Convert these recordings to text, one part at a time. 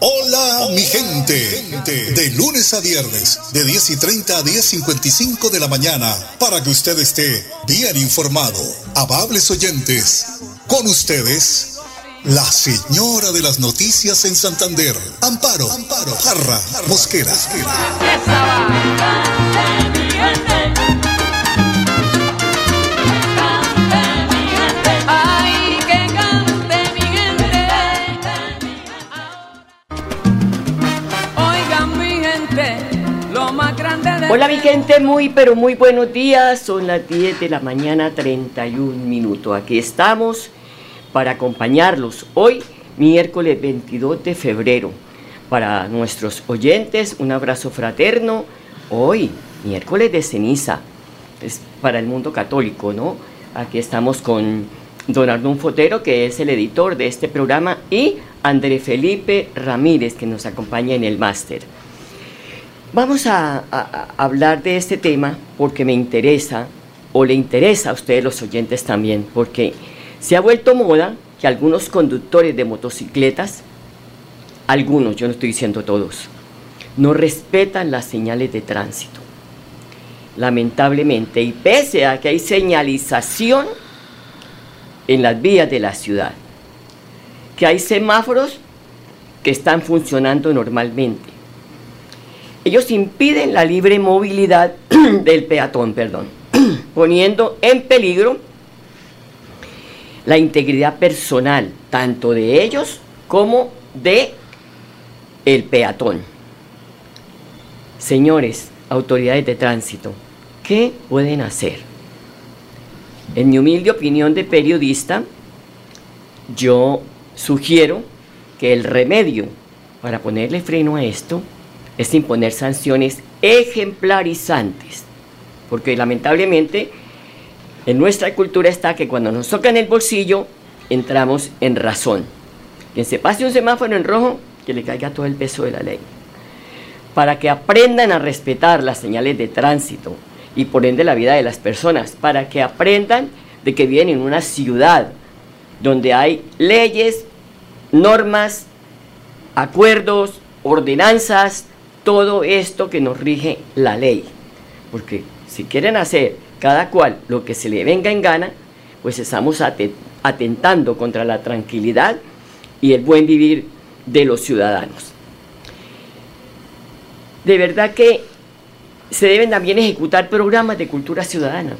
Hola, mi gente. De lunes a viernes, de 10 y 30 a 10.55 de la mañana, para que usted esté bien informado. Amables oyentes, con ustedes, la señora de las noticias en Santander, Amparo, Amparo, Parra, Mosquera. Gente, muy pero muy buenos días. Son las 10 de la mañana 31 minutos. Aquí estamos para acompañarlos hoy, miércoles 22 de febrero. Para nuestros oyentes, un abrazo fraterno. Hoy, miércoles de ceniza, es para el mundo católico, ¿no? Aquí estamos con don Arnón Fotero, que es el editor de este programa, y André Felipe Ramírez, que nos acompaña en el máster. Vamos a, hablar de este tema porque me interesa, o le interesa a ustedes los oyentes también, porque se ha vuelto moda que algunos conductores de motocicletas, algunos, yo no estoy diciendo todos, no respetan las señales de tránsito. Lamentablemente, y pese a que hay señalización en las vías de la ciudad, que hay semáforos que están funcionando normalmente, ellos impiden la libre movilidad del peatón, perdón, poniendo en peligro la integridad personal, tanto de ellos como de el peatón. Señores, autoridades de tránsito, ¿qué pueden hacer? En mi humilde opinión de periodista, yo sugiero que el remedio para ponerle freno a esto es imponer sanciones ejemplarizantes, porque lamentablemente en nuestra cultura está que cuando nos tocan el bolsillo entramos en razón. Quien se pase un semáforo en rojo, que le caiga todo el peso de la ley. Para que aprendan a respetar las señales de tránsito y por ende la vida de las personas, para que aprendan de que viven en una ciudad donde hay leyes, normas, acuerdos, ordenanzas, todo esto que nos rige la ley. Porque si quieren hacer cada cual lo que se le venga en gana, pues estamos atentando contra la tranquilidad y el buen vivir de los ciudadanos. De verdad que se deben también ejecutar programas de cultura ciudadana,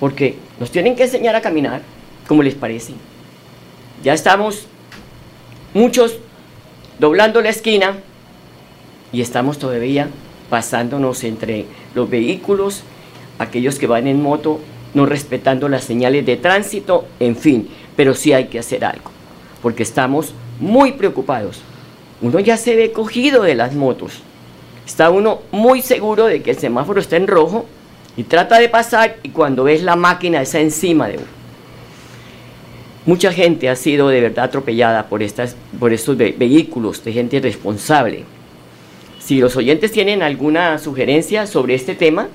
porque nos tienen que enseñar a caminar como les parece. Ya estamos muchos doblando la esquina y estamos todavía pasándonos entre los vehículos, aquellos que van en moto, no respetando las señales de tránsito, en fin, pero sí hay que hacer algo, porque estamos muy preocupados. Uno ya se ve cogido de las motos, está uno muy seguro de que el semáforo está en rojo y trata de pasar y cuando ves la máquina está encima de uno. Mucha gente ha sido de verdad atropellada por, estas, por estos vehículos de gente irresponsable. Si los oyentes tienen alguna sugerencia sobre este tema,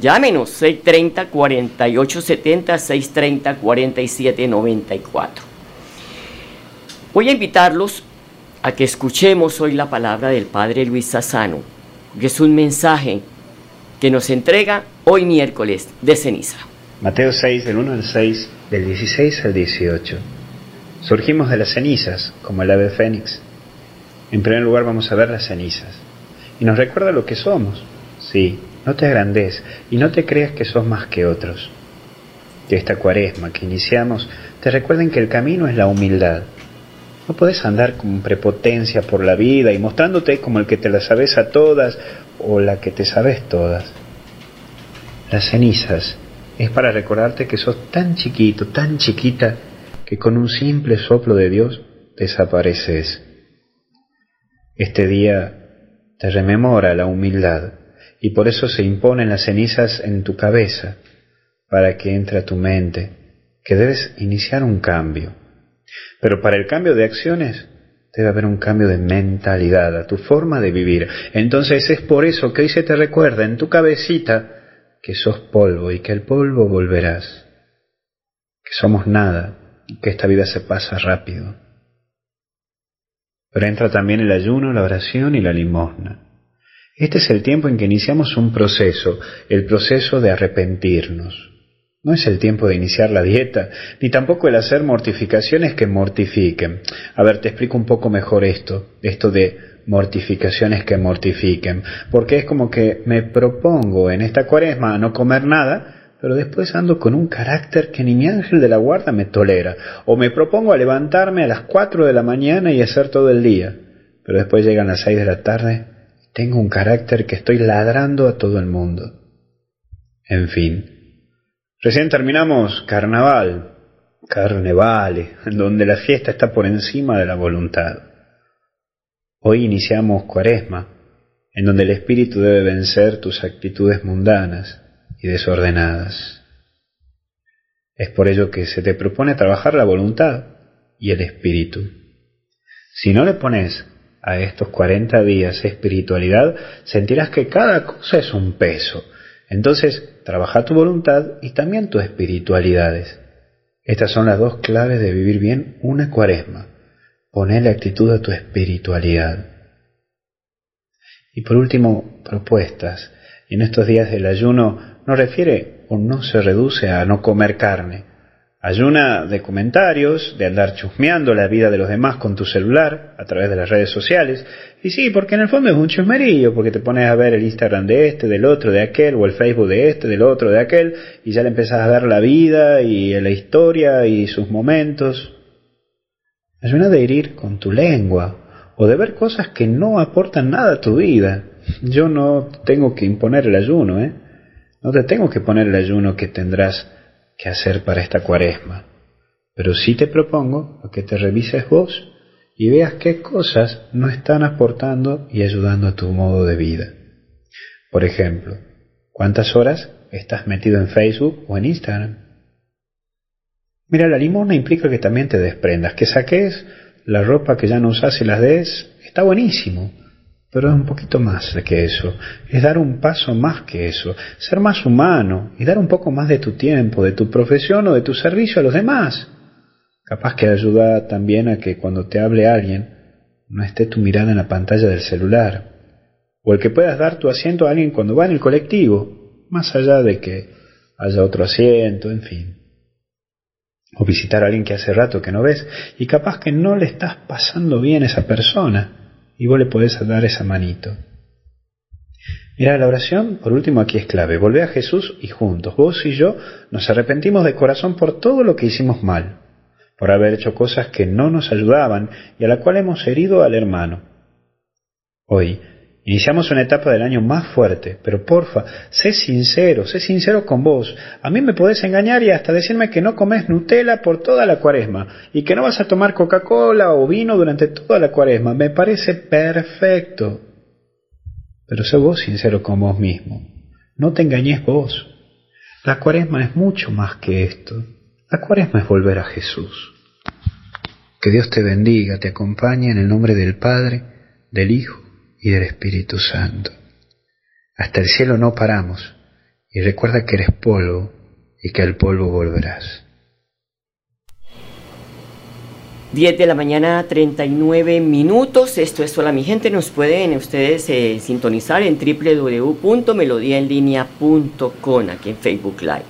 llámenos 630 4870 630 4794. Voy a invitarlos a que escuchemos hoy la palabra del Padre Luis Sassano, que es un mensaje que nos entrega hoy miércoles de ceniza. Mateo 6, del 1 al 6, del 16 al 18. Surgimos de las cenizas, como el ave fénix. En primer lugar vamos a ver las cenizas y nos recuerda lo que somos. Sí, no te agrandes y no te creas que sos más que otros. Que esta cuaresma que iniciamos te recuerden que el camino es la humildad. No puedes andar con prepotencia por la vida y mostrándote como el que te la sabes a todas o la que te sabes todas. Las cenizas es para recordarte que sos tan chiquito, tan chiquita, que con un simple soplo de Dios desapareces. Este día te rememora la humildad y por eso se imponen las cenizas en tu cabeza para que entre a tu mente que debes iniciar un cambio. Pero para el cambio de acciones debe haber un cambio de mentalidad, a tu forma de vivir. Entonces es por eso que hoy se te recuerda en tu cabecita que sos polvo y que el polvo volverás, que somos nada y que esta vida se pasa rápido. Pero entra también el ayuno, la oración y la limosna. Este es el tiempo en que iniciamos un proceso, el proceso de arrepentirnos. No es el tiempo de iniciar la dieta, ni tampoco el hacer mortificaciones que mortifiquen. A ver, te explico un poco mejor esto, esto de mortificaciones que mortifiquen, porque es como que me propongo en esta cuaresma a no comer nada, pero después ando con un carácter que ni mi ángel de la guarda me tolera, o me propongo a levantarme a las cuatro de la mañana y hacer todo el día, pero después llegan las seis de la tarde y tengo un carácter que estoy ladrando a todo el mundo. En fin, Recién terminamos carnaval, carnevale, donde la fiesta está por encima de la voluntad. Hoy iniciamos cuaresma, en donde el espíritu debe vencer tus actitudes mundanas y desordenadas. Es por ello que se te propone trabajar la voluntad y el espíritu. Si no le pones a estos cuarenta días espiritualidad, sentirás que cada cosa es un peso. Entonces Trabaja tu voluntad y también tus espiritualidades. Estas son las dos claves de vivir bien una cuaresma. Ponerle actitud a tu espiritualidad. Y por último, propuestas. Y en estos días del ayuno no refiere o no se reduce a no comer carne, Ayuna de comentarios, de andar chusmeando la vida de los demás con tu celular a través de las redes sociales. Y sí, porque en el fondo es un chusmerillo, porque te pones a ver el Instagram de este, del otro, de aquel, o el Facebook de este, del otro, de aquel, y ya le empezás a ver la vida y la historia y sus momentos. Ayuna de herir con tu lengua, o de ver cosas que no aportan nada a tu vida. Yo no tengo que imponer el ayuno, ¿eh? No te tengo que poner el ayuno que tendrás qué hacer para esta cuaresma, pero sí te propongo que te revises vos y veas qué cosas no están aportando y ayudando a tu modo de vida. Por ejemplo, ¿cuántas horas estás metido en Facebook o en Instagram? Mira, la limona implica que también te desprendas, que saques la ropa que ya no usas y las des, está buenísimo. Pero es un poquito más que eso, es dar un paso más que eso, ser más humano y dar un poco más de tu tiempo, de tu profesión o de tu servicio a los demás. Capaz que ayuda también a que cuando te hable alguien no esté tu mirada en la pantalla del celular, o el que puedas dar tu asiento a alguien cuando va en el colectivo, más allá de que haya otro asiento, en fin. O visitar a alguien que hace rato que no ves. Y capaz que no le estás pasando bien a esa persona y vos le podés dar esa manito. Mira, la oración, por último, aquí es clave. Volvé a Jesús y juntos, vos y yo, nos arrepentimos de corazón por todo lo que hicimos mal, por haber hecho cosas que no nos ayudaban y a la cual hemos herido al hermano. Hoy, Iniciamos una etapa del año más fuerte, pero porfa, sé sincero, sé sincero con vos. A mí me podés engañar y hasta decirme que no comes Nutella por toda la cuaresma y que no vas a tomar Coca-Cola o vino durante toda la cuaresma. Me parece perfecto. Pero sé vos sincero con vos mismo. No te engañes vos. La cuaresma es mucho más que esto. La cuaresma es volver a Jesús. Que Dios te bendiga, te acompañe en el nombre del Padre, del Hijo y del Espíritu Santo. Hasta el cielo no paramos y recuerda que eres polvo y que al polvo volverás. 10 de la mañana, 39 minutos. Esto es Hola mi gente. Nos pueden ustedes eh, sintonizar en www.melodiaenlinea.com aquí en Facebook Live.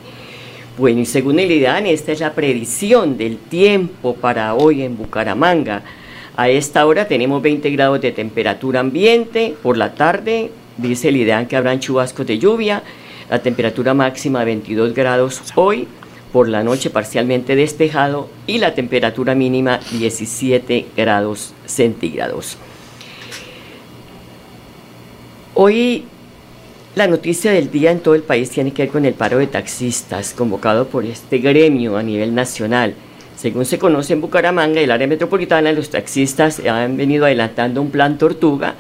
Bueno, y según el IDAN, esta es la predicción del tiempo para hoy en Bucaramanga. A esta hora tenemos 20 grados de temperatura ambiente. Por la tarde dice el ideal que habrán chubascos de lluvia. La temperatura máxima de 22 grados hoy. Por la noche parcialmente despejado y la temperatura mínima 17 grados centígrados. Hoy la noticia del día en todo el país tiene que ver con el paro de taxistas convocado por este gremio a nivel nacional. Según se conoce en Bucaramanga y el área metropolitana, los taxistas han venido adelantando un plan tortuga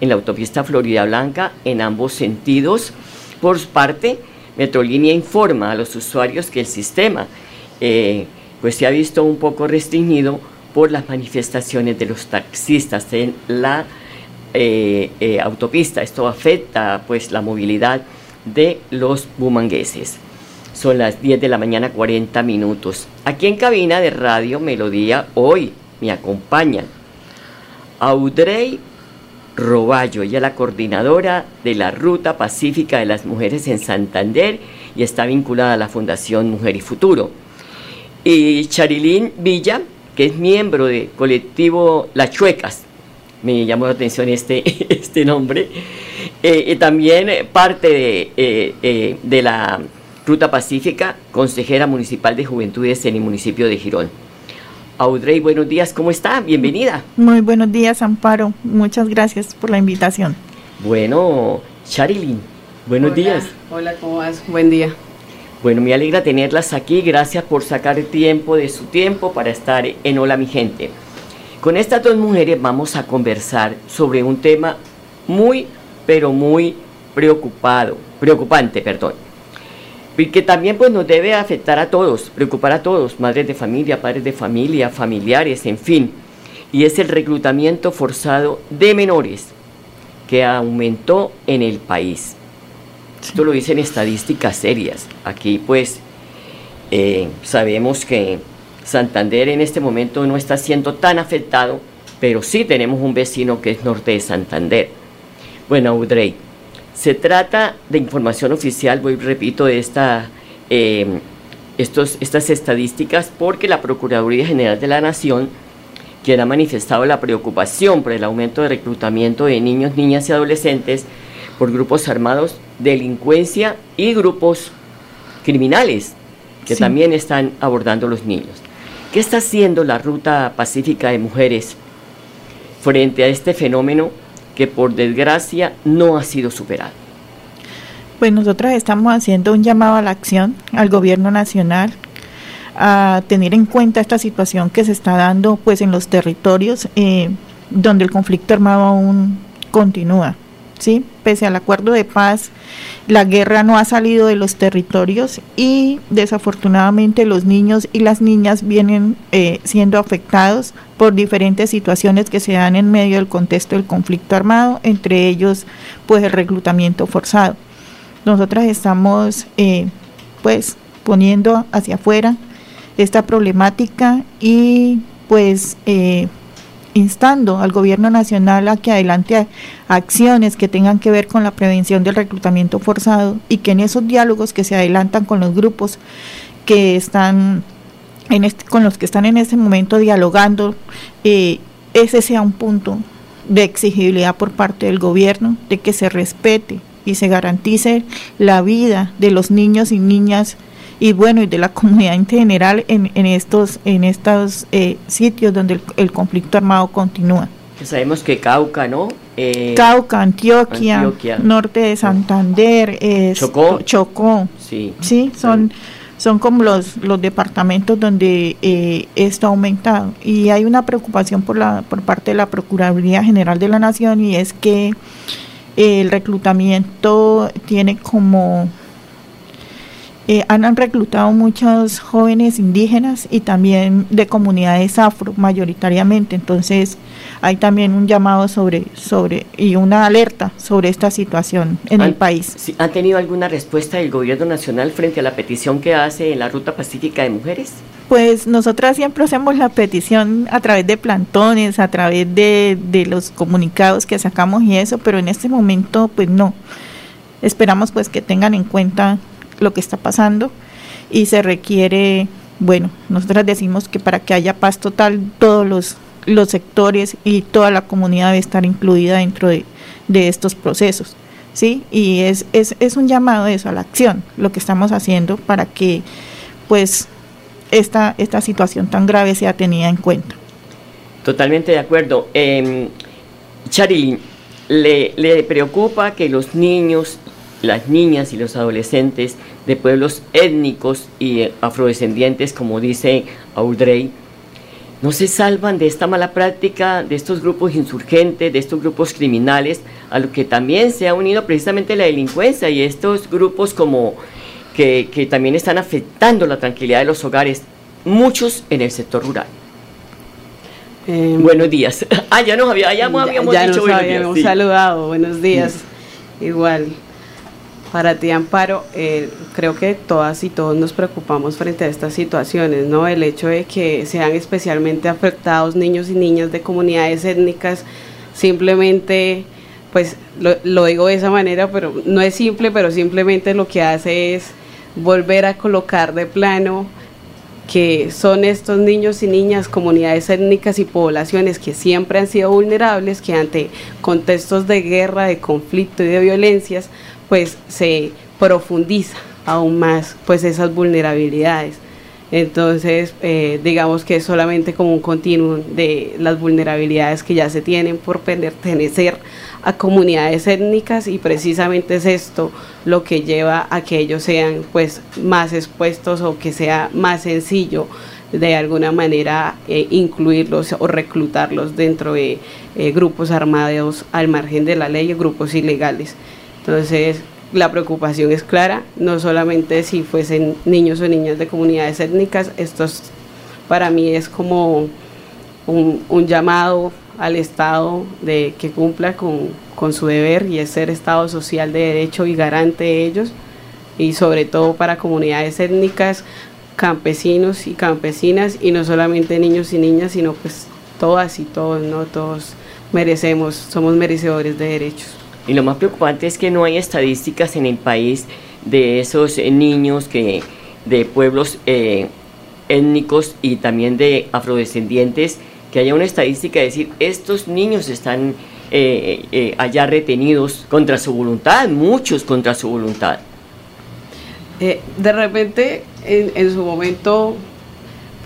en la autopista Florida Blanca en ambos sentidos. Por parte, Metrolínea informa a los usuarios que el sistema eh, pues se ha visto un poco restringido por las manifestaciones de los taxistas en la eh, eh, autopista. Esto afecta pues la movilidad de los bumangueses. Son las 10 de la mañana 40 minutos. Aquí en cabina de Radio Melodía hoy me acompañan Audrey Roballo, ella es la coordinadora de la Ruta Pacífica de las Mujeres en Santander y está vinculada a la Fundación Mujer y Futuro. Y Charilín Villa, que es miembro del colectivo Las Chuecas, me llamó la atención este, este nombre, eh, y también parte de, eh, eh, de la Ruta Pacífica, consejera municipal de Juventudes en el municipio de Girón. Audrey, buenos días, ¿cómo está? Bienvenida. Muy buenos días, Amparo. Muchas gracias por la invitación. Bueno, Charilyn, buenos días. Hola, ¿cómo vas? Buen día. Bueno, me alegra tenerlas aquí. Gracias por sacar tiempo de su tiempo para estar en Hola, mi gente. Con estas dos mujeres vamos a conversar sobre un tema muy, pero muy preocupado, preocupante, perdón y que también pues nos debe afectar a todos, preocupar a todos, madres de familia, padres de familia, familiares, en fin. Y es el reclutamiento forzado de menores que aumentó en el país. Esto lo dicen estadísticas serias. Aquí pues eh, sabemos que Santander en este momento no está siendo tan afectado, pero sí tenemos un vecino que es norte de Santander. Bueno, Audrey, se trata de información oficial, voy repito, de esta, em, estos, estas estadísticas porque la Procuraduría General de la Nación, quien ha manifestado la preocupación por el aumento de reclutamiento de niños, niñas y adolescentes por grupos armados, delincuencia y grupos criminales que también están abordando los niños. ¿Qué está haciendo la Ruta Pacífica de Mujeres frente a este fenómeno que por desgracia no ha sido superado. Pues nosotros estamos haciendo un llamado a la acción al gobierno nacional a tener en cuenta esta situación que se está dando pues en los territorios eh, donde el conflicto armado aún continúa. ¿Sí? Pese al acuerdo de paz, la guerra no ha salido de los territorios y desafortunadamente los niños y las niñas vienen eh, siendo afectados por diferentes situaciones que se dan en medio del contexto del conflicto armado, entre ellos pues el reclutamiento forzado. Nosotras estamos eh, pues poniendo hacia afuera esta problemática y pues eh, instando al gobierno nacional a que adelante acciones que tengan que ver con la prevención del reclutamiento forzado y que en esos diálogos que se adelantan con los grupos que están en este, con los que están en este momento dialogando, eh, ese sea un punto de exigibilidad por parte del gobierno, de que se respete y se garantice la vida de los niños y niñas y bueno, y de la comunidad en general en, en estos, en estos eh, sitios donde el, conflicto armado continúa. Sabemos que Cauca, ¿no? Eh, Cauca, Antioquia, norte de Santander, Chocó. Chocó. Sí. Sí, son, son como los, los departamentos donde eh, esto ha aumentado. Y hay una preocupación por, la, por parte de la Procuraduría General de la Nación y es que el reclutamiento tiene como eh, han, reclutado muchos jóvenes indígenas y también de comunidades afro mayoritariamente. Entonces hay también un llamado sobre, sobre y una alerta sobre esta situación en el país. ¿Han tenido alguna respuesta del gobierno nacional frente a la petición que hace en la Ruta Pacífica de Mujeres? Pues nosotras siempre hacemos la petición a través de plantones, a través de, de los comunicados que sacamos y eso, pero en este momento pues no. Esperamos pues que tengan en cuenta lo que está pasando y se requiere, bueno, nosotros decimos que para que haya paz total, todos los, los sectores y toda la comunidad debe estar incluida dentro de, estos procesos. ¿sí? Y es, es, es un llamado eso, a la acción, lo que estamos haciendo para que pues esta, esta situación tan grave sea tenida en cuenta. Totalmente de acuerdo. Eh, ¿le, ¿le preocupa que los niños las niñas y los adolescentes de pueblos étnicos y afrodescendientes, como dice Audrey, no se salvan de esta mala práctica, de estos grupos insurgentes, de estos grupos criminales, a lo que también se ha unido precisamente la delincuencia y estos grupos como que, que también están afectando la tranquilidad de los hogares, muchos en el sector rural. Eh, buenos días. Ah, ya nos había, ya, habíamos ya dicho nos buenos habíamos días. sí. saludado, buenos días. Igual, para ti, Amparo, eh, creo que todas y todos nos preocupamos frente a estas situaciones, ¿no? El hecho de que sean especialmente afectados niños y niñas de comunidades étnicas, simplemente, pues lo, lo digo de esa manera, pero no es simple, pero simplemente lo que hace es volver a colocar de plano que son estos niños y niñas, comunidades étnicas y poblaciones que siempre han sido vulnerables, que ante contextos de guerra, de conflicto y de violencias, pues se profundiza aún más pues esas vulnerabilidades. Entonces, eh, digamos que es solamente como un continuum de las vulnerabilidades que ya se tienen por pertenecer a comunidades étnicas y precisamente es esto lo que lleva a que ellos sean pues más expuestos o que sea más sencillo de alguna manera eh, incluirlos o reclutarlos dentro de eh, grupos armados al margen de la ley o grupos ilegales. Entonces, la preocupación es clara, no solamente si fuesen niños o niñas de comunidades étnicas, esto es- para mí es como un, llamado al Estado de que cumpla con, con su deber y es ser Estado social de derecho y garante de ellos, y sobre todo para comunidades étnicas, campesinos y campesinas, y no solamente niños y niñas, sino pues todas y todos, ¿no? Todos merecemos, somos merecedores de derechos. Y lo más preocupante es que no hay estadísticas en el país de esos eh, niños que de pueblos eh, étnicos y también de afrodescendientes, que haya una estadística de decir, estos niños están eh, allá retenidos contra su voluntad, muchos contra su voluntad. De repente, en, en su momento,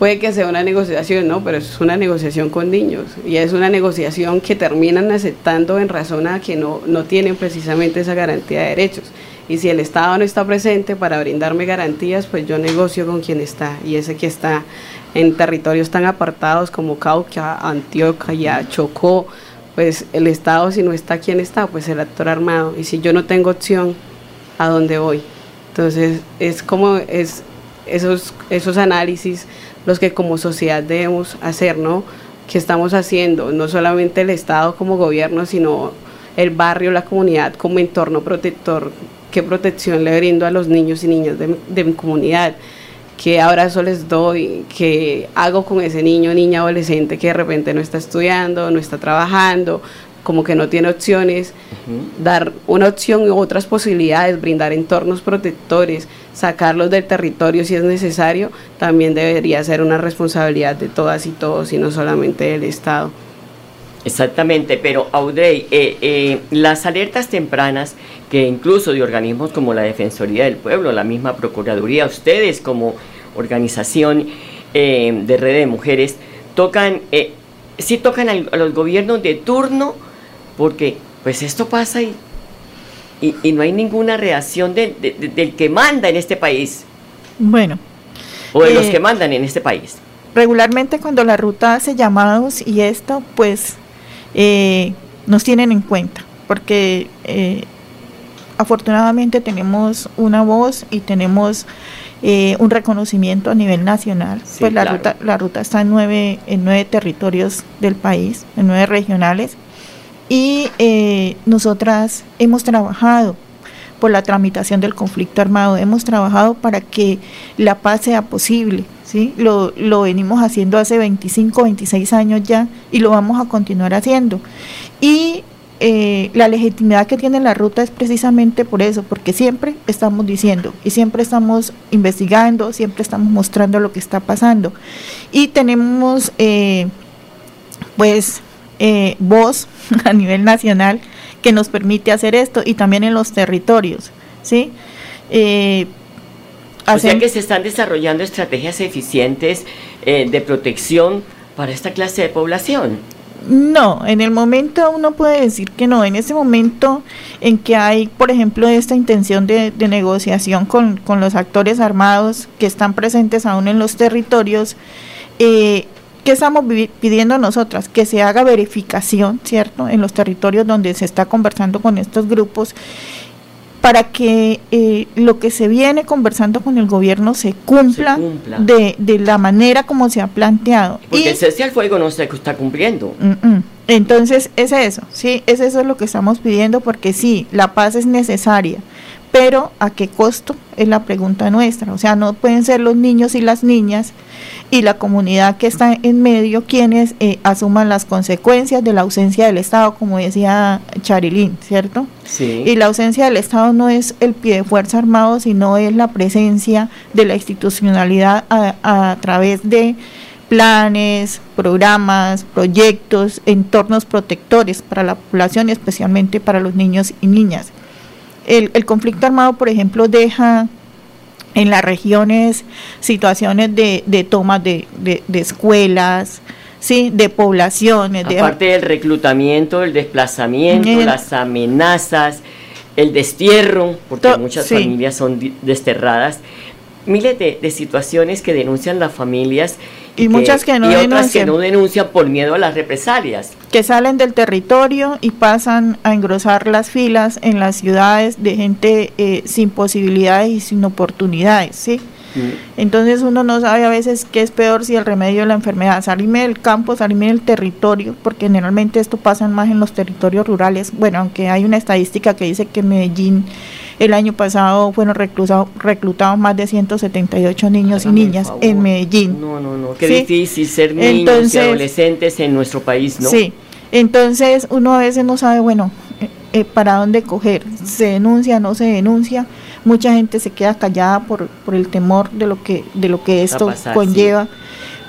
puede que sea una negociación, ¿no? Pero es una negociación con niños y es una negociación que terminan aceptando en razón a que no, no tienen precisamente esa garantía de derechos. Y si el Estado no está presente para brindarme garantías, pues yo negocio con quien está. Y ese que está en territorios tan apartados como Cauca, Antioquia, Chocó, pues el Estado si no está, ¿quién está? Pues el actor armado. Y si yo no tengo opción, ¿a dónde voy? Entonces, es como es esos, esos análisis los que como sociedad debemos hacer, ¿no? Que estamos haciendo, no solamente el Estado como gobierno, sino el barrio, la comunidad como entorno protector, qué protección le brindo a los niños y niñas de, mi- de mi comunidad, qué abrazo les doy, qué hago con ese niño, niña, adolescente que de repente no está estudiando, no está trabajando, como que no tiene opciones, dar una opción y otras posibilidades, brindar entornos protectores, sacarlos del territorio si es necesario, también debería ser una responsabilidad de todas y todos y no solamente del Estado. Exactamente, pero Audrey, eh, eh, las alertas tempranas que incluso de organismos como la Defensoría del Pueblo, la misma Procuraduría, ustedes como organización eh, de red de mujeres, tocan, sí tocan al- a los gobiernos de turno, porque pues esto pasa y, y, y no hay ninguna reacción de- de- de- del que manda en este país, Bueno, o de los Eh, que mandan en este país. regularmente cuando la ruta hace llamados y esto, pues eh, nos tienen en cuenta, porque eh, afortunadamente tenemos una voz y tenemos eh, un reconocimiento a nivel nacional. Sí, pues la claro. ruta, la ruta está en nueve, en nueve territorios del país, en nueve regionales, y eh, nosotras hemos trabajado por la tramitación del conflicto armado. Hemos trabajado para que la paz sea posible, ¿sí? Lo, lo venimos haciendo hace 25, 26 años ya y lo vamos a continuar haciendo. Y eh, la legitimidad que tiene la ruta es precisamente por eso, porque siempre estamos diciendo y siempre estamos investigando, siempre estamos mostrando lo que está pasando. Y tenemos, eh, pues, eh, voz a nivel nacional que nos permite hacer esto y también en los territorios, ¿sí? Eh, O sea que se están desarrollando estrategias eficientes eh, de protección para esta clase de población. No, en el momento uno puede decir que no. En ese momento en que hay, por ejemplo, esta intención de, de negociación con, con los actores armados que están presentes aún en los territorios, eh, ¿Qué estamos pidiendo nosotras? Que se haga verificación, ¿cierto? En los territorios donde se está conversando con estos grupos para que eh, lo que se viene conversando con el gobierno se cumpla, De, de, la manera como se ha planteado. Porque el cese al fuego no se está cumpliendo. Entonces, es eso, sí, es eso lo que estamos pidiendo, porque sí, la paz es necesaria, pero ¿a qué costo? Es la pregunta nuestra. O sea, no pueden ser los niños y las niñas y la comunidad que está en medio quienes eh, asuman las consecuencias de la ausencia del Estado, como decía Charilín, ¿cierto? Sí. Y la ausencia del Estado no es el pie de fuerza armado, sino es la presencia de la institucionalidad a, a través de planes, programas, proyectos, entornos protectores para la población y especialmente para los niños y niñas el, conflicto armado, por ejemplo, deja en las regiones situaciones de, de tomas de, escuelas, sí, de poblaciones. Aparte del reclutamiento, el desplazamiento, las amenazas, el destierro, porque muchas familias son desterradas, miles de, situaciones que denuncian las familias y, muchas que no y otras que no denuncian por miedo a las represalias. Que salen del territorio y pasan a engrosar las filas en las ciudades de gente eh, sin posibilidades y sin oportunidades, ¿sí? Mm. Entonces uno no sabe a veces qué es peor si el remedio de la enfermedad, salirme del campo, salirme del territorio, porque generalmente esto pasa más en los territorios rurales. Bueno, aunque hay una estadística que dice que Medellín el año pasado fueron reclutados, reclutados más de 178 niños y niñas en Medellín. No, no, no, qué difícil ser niños y adolescentes en nuestro país, ¿no? Sí, entonces uno a veces no sabe, bueno, eh, eh, para dónde coger, se denuncia, no se denuncia, mucha gente se queda callada por, por el temor de lo que, de lo que esto conlleva,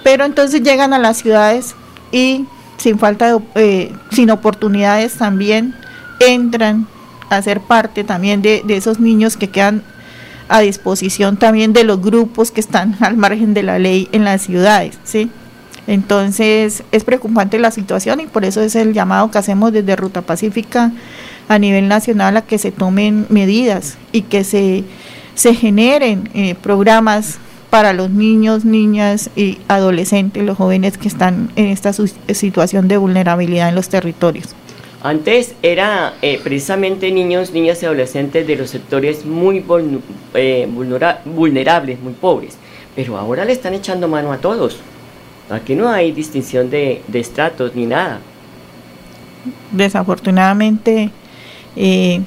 pero entonces llegan a las ciudades y sin falta de, eh, sin oportunidades también entran hacer parte también de, esos niños que quedan a disposición también de los grupos que están al margen de la ley en las ciudades, ¿sí? Entonces es preocupante la situación y por eso es el llamado que hacemos desde Ruta Pacífica a nivel nacional a que se tomen medidas y que se, se generen eh, programas para los niños, niñas y adolescentes, los jóvenes que están en esta situación de vulnerabilidad en los territorios. Antes era eh, precisamente niños, niñas y adolescentes de los sectores muy eh, vulnerables, muy pobres, pero ahora le están echando mano a todos. Aquí no hay distinción de, estratos ni nada. Desafortunadamente eh,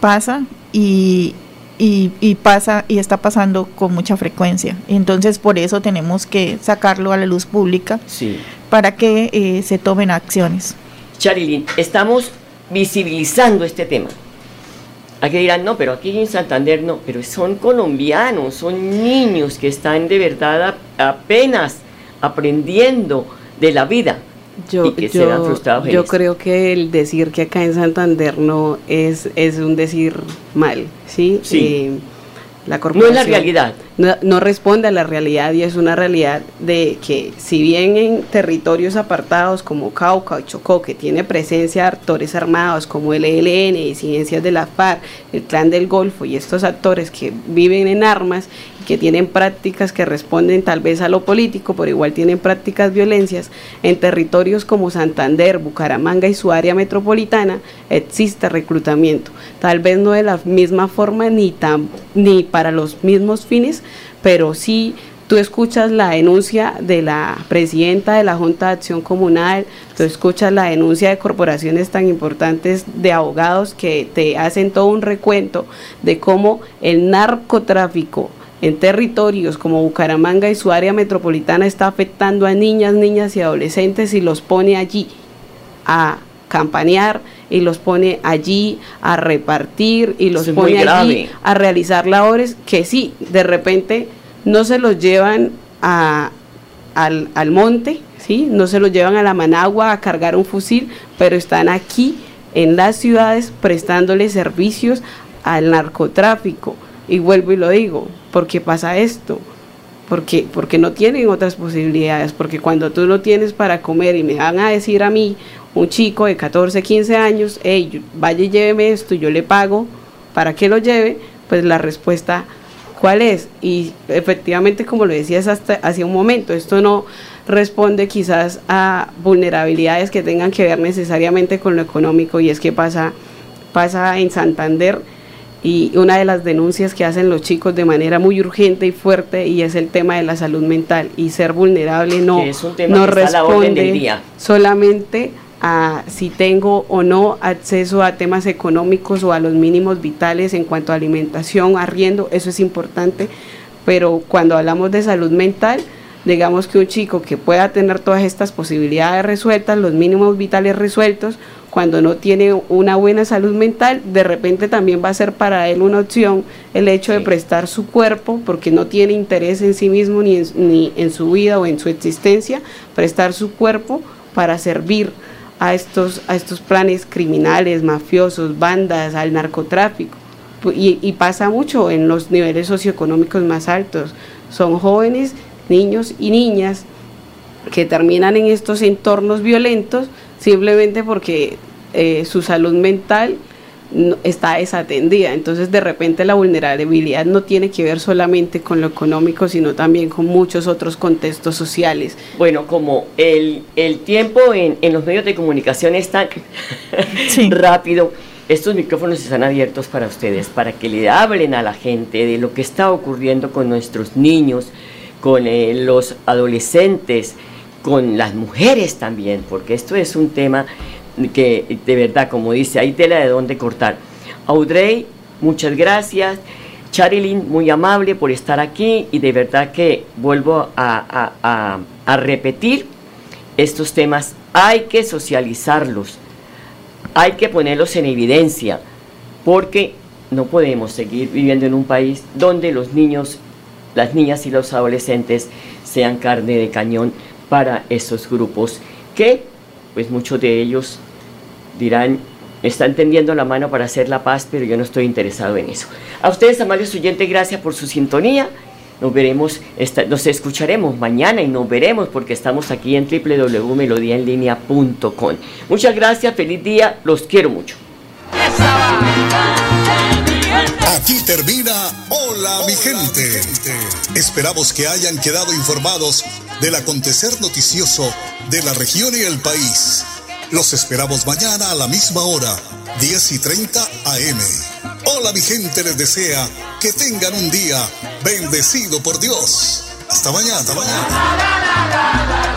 pasa y, y, pasa y está pasando con mucha frecuencia. Entonces por eso tenemos que sacarlo a la luz pública para que se tomen acciones. Charilyn, estamos visibilizando este tema. Aquí dirán, no, pero aquí en Santander no, pero son colombianos, son niños que están de verdad apenas aprendiendo de la vida. Yo, y que yo, frustrados yo creo que el decir que acá en Santander no es, es un decir mal, ¿sí? sí. Eh, no es la realidad. No, responde a la realidad y es una realidad de que si bien en territorios apartados como Cauca y Chocó, que tiene presencia de actores armados como el ELN, disidencias de la FARC, el Clan del Golfo y estos actores que viven en armas que tienen prácticas que responden tal vez a lo político, pero igual tienen prácticas violencias, en territorios como Santander, Bucaramanga y su área metropolitana existe reclutamiento. Tal vez no de la misma forma ni, tan, ni para los mismos fines, pero sí tú escuchas la denuncia de la presidenta de la Junta de Acción Comunal, tú escuchas la denuncia de corporaciones tan importantes de abogados que te hacen todo un recuento de cómo el narcotráfico en territorios como Bucaramanga y su área metropolitana está afectando a niñas, niñas y adolescentes y los pone allí a campanear y los pone allí a repartir y los pone allí a realizar labores que sí, de repente no se los llevan a, al, al monte, ¿sí? no se los llevan a la Managua a cargar un fusil, pero están aquí en las ciudades prestándole servicios al narcotráfico. Y vuelvo y lo digo, ¿por qué pasa esto? Porque, porque no tienen otras posibilidades, porque cuando tú no tienes para comer y me van a decir a mí, un chico de 14, 15 años, hey, vaya lléveme esto, yo le pago para que lo lleve, pues la respuesta, ¿cuál es? Y efectivamente, como lo decías hasta hace un momento, esto no responde quizás a vulnerabilidades que tengan que ver necesariamente con lo económico y es que pasa, pasa en Santander y una de las denuncias que hacen los chicos de manera muy urgente y fuerte y es el tema de la salud mental y ser vulnerable no, no responde solamente a si tengo o no acceso a temas económicos o a los mínimos vitales en cuanto a alimentación, arriendo, eso es importante, pero cuando hablamos de salud mental, digamos que un chico que pueda tener todas estas posibilidades resueltas, los mínimos vitales resueltos, cuando no tiene una buena salud mental, de repente también va a ser para él una opción el hecho de prestar su cuerpo, porque no tiene interés en sí mismo ni en, ni en su vida o en su existencia, prestar su cuerpo para servir a estos, a estos planes criminales, mafiosos, bandas, al narcotráfico. Y, y pasa mucho en los niveles socioeconómicos más altos. Son jóvenes, niños y niñas que terminan en estos entornos violentos simplemente porque eh, su salud mental está desatendida. Entonces, de repente, la vulnerabilidad no tiene que ver solamente con lo económico, sino también con muchos otros contextos sociales. Bueno, como el, el tiempo en, en, los medios de comunicación es tan rápido, estos micrófonos están abiertos para ustedes, para que le hablen a la gente de lo que está ocurriendo con nuestros niños, con eh, los adolescentes, con las mujeres también, porque esto es un tema que de verdad, como dice, hay tela de dónde cortar. Audrey, muchas gracias. Charilyn, muy amable por estar aquí y de verdad que vuelvo a, a, a, repetir estos temas. Hay que socializarlos, hay que ponerlos en evidencia, porque no podemos seguir viviendo en un país donde los niños, las niñas y los adolescentes sean carne de cañón para estos grupos que, pues muchos de ellos dirán, están tendiendo la mano para hacer la paz, pero yo no estoy interesado en eso. A ustedes, amables oyentes, gracias por su sintonía. Nos veremos, nos escucharemos mañana y nos veremos porque estamos aquí en www.melodiaenlinea.com. Muchas gracias, feliz día, los quiero mucho. Aquí termina Hola, mi gente. Esperamos que hayan quedado informados del acontecer noticioso de la región y el país. Los esperamos mañana a la misma hora, 10 y 30 AM. Hola mi gente les desea que tengan un día bendecido por Dios. Hasta mañana, hasta mañana.